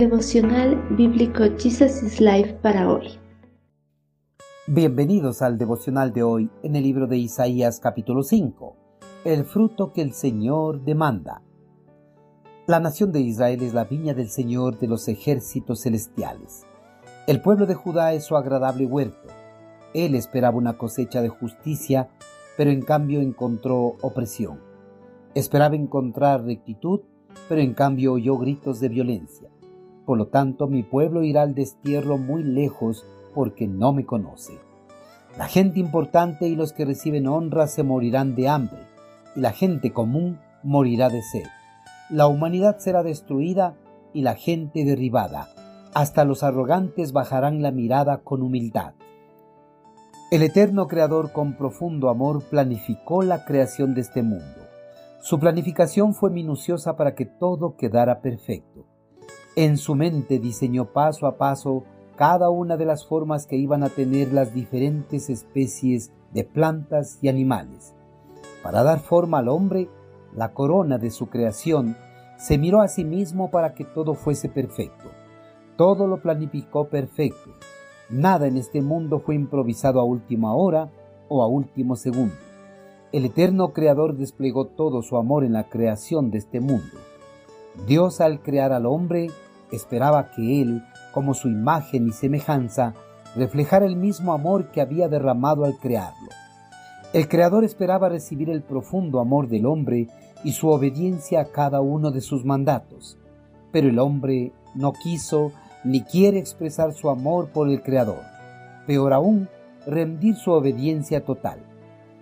Devocional Bíblico Jesus is Life para hoy. Bienvenidos al devocional de hoy en el libro de Isaías capítulo 5, el fruto que el Señor demanda. La nación de Israel es la viña del Señor de los ejércitos celestiales. El pueblo de Judá es su agradable huerto. Él esperaba una cosecha de justicia, pero en cambio encontró opresión. Esperaba encontrar rectitud, pero en cambio oyó gritos de violencia. Por lo tanto, mi pueblo irá al destierro muy lejos porque no me conoce. La gente importante y los que reciben honra se morirán de hambre, y la gente común morirá de sed. La humanidad será destruida y la gente derribada. Hasta los arrogantes bajarán la mirada con humildad. El eterno Creador con profundo amor planificó la creación de este mundo. Su planificación fue minuciosa para que todo quedara perfecto. En su mente diseñó paso a paso cada una de las formas que iban a tener las diferentes especies de plantas y animales. Para dar forma al hombre, la corona de su creación, se miró a sí mismo para que todo fuese perfecto. Todo lo planificó perfecto. Nada en este mundo fue improvisado a última hora o a último segundo. El eterno Creador desplegó todo su amor en la creación de este mundo. Dios al crear al hombre esperaba que él, como su imagen y semejanza, reflejara el mismo amor que había derramado al crearlo. El Creador esperaba recibir el profundo amor del hombre y su obediencia a cada uno de sus mandatos, pero el hombre no quiso ni quiere expresar su amor por el Creador, peor aún, rendir su obediencia total.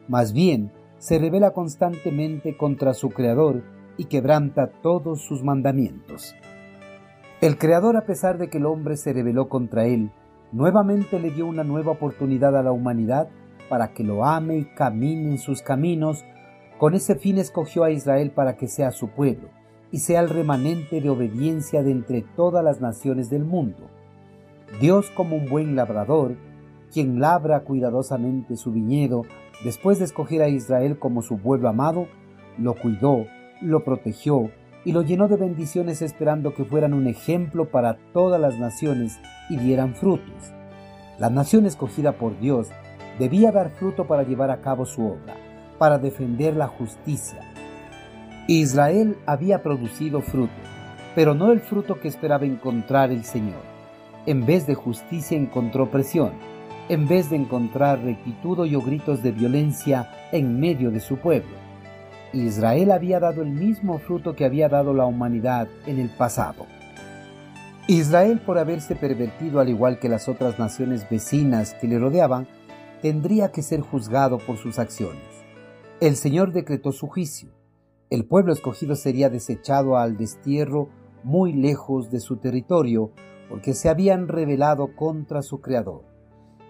Más bien, se revela constantemente contra su Creador y quebranta todos sus mandamientos. El Creador, a pesar de que el hombre se rebeló contra él, nuevamente le dio una nueva oportunidad a la humanidad para que lo ame y camine en sus caminos. Con ese fin escogió a Israel para que sea su pueblo y sea el remanente de obediencia de entre todas las naciones del mundo. Dios como un buen labrador, quien labra cuidadosamente su viñedo, después de escoger a Israel como su pueblo amado, lo cuidó, lo protegió y lo llenó de bendiciones esperando que fueran un ejemplo para todas las naciones y dieran frutos. La nación escogida por Dios debía dar fruto para llevar a cabo su obra, para defender la justicia. Israel había producido fruto, pero no el fruto que esperaba encontrar el Señor. En vez de justicia encontró presión, en vez de encontrar rectitud oyó gritos de violencia en medio de su pueblo. Israel había dado el mismo fruto que había dado la humanidad en el pasado. Israel, por haberse pervertido al igual que las otras naciones vecinas que le rodeaban, tendría que ser juzgado por sus acciones. El Señor decretó su juicio. El pueblo escogido sería desechado al destierro muy lejos de su territorio porque se habían rebelado contra su Creador.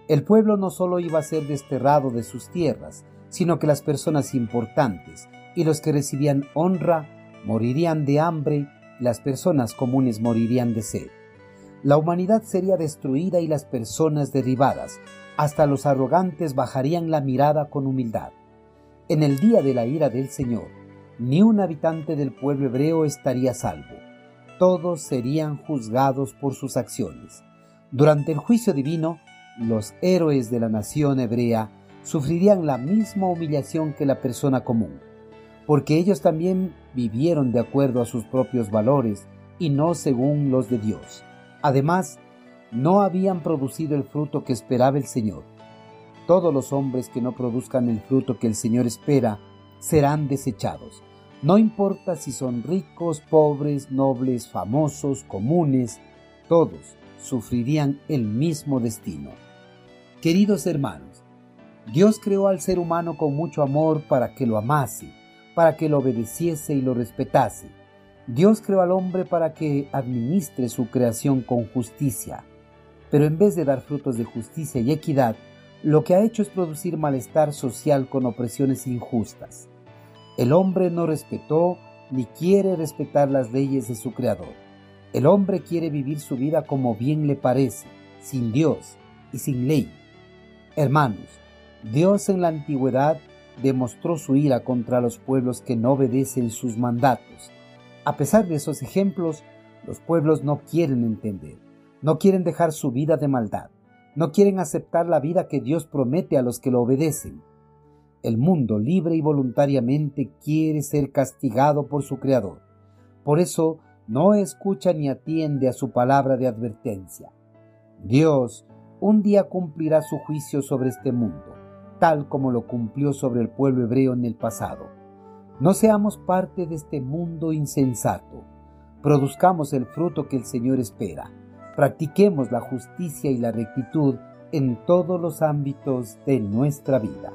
El pueblo no solo iba a ser desterrado de sus tierras, sino que las personas importantes y los que recibían honra morirían de hambre las personas comunes morirían de sed. La humanidad sería destruida y las personas derribadas, hasta los arrogantes bajarían la mirada con humildad. En el día de la ira del Señor, ni un habitante del pueblo hebreo estaría salvo. Todos serían juzgados por sus acciones. Durante el juicio divino, los héroes de la nación hebrea sufrirían la misma humillación que la persona común, porque ellos también vivieron de acuerdo a sus propios valores y no según los de Dios. Además, no habían producido el fruto que esperaba el Señor. Todos los hombres que no produzcan el fruto que el Señor espera serán desechados. No importa si son ricos, pobres, nobles, famosos, comunes, todos sufrirían el mismo destino. Queridos hermanos, Dios creó al ser humano con mucho amor para que lo amase, para que lo obedeciese y lo respetase. Dios creó al hombre para que administre su creación con justicia, pero en vez de dar frutos de justicia y equidad, lo que ha hecho es producir malestar social con opresiones injustas. El hombre no respetó ni quiere respetar las leyes de su Creador. El hombre quiere vivir su vida como bien le parece, sin Dios y sin ley. Hermanos, Dios en la antigüedad demostró su ira contra los pueblos que no obedecen sus mandatos. A pesar de esos ejemplos, Los pueblos no quieren entender, no quieren dejar su vida de maldad, no quieren aceptar la vida que Dios promete a los que lo obedecen. El mundo libre y voluntariamente quiere ser castigado por su Creador. Por eso no escucha ni atiende a su palabra de advertencia. Dios un día cumplirá su juicio sobre este mundo, tal como lo cumplió sobre el pueblo hebreo en el pasado. No seamos parte de este mundo insensato. Produzcamos el fruto que el Señor espera. Practiquemos la justicia y la rectitud en todos los ámbitos de nuestra vida.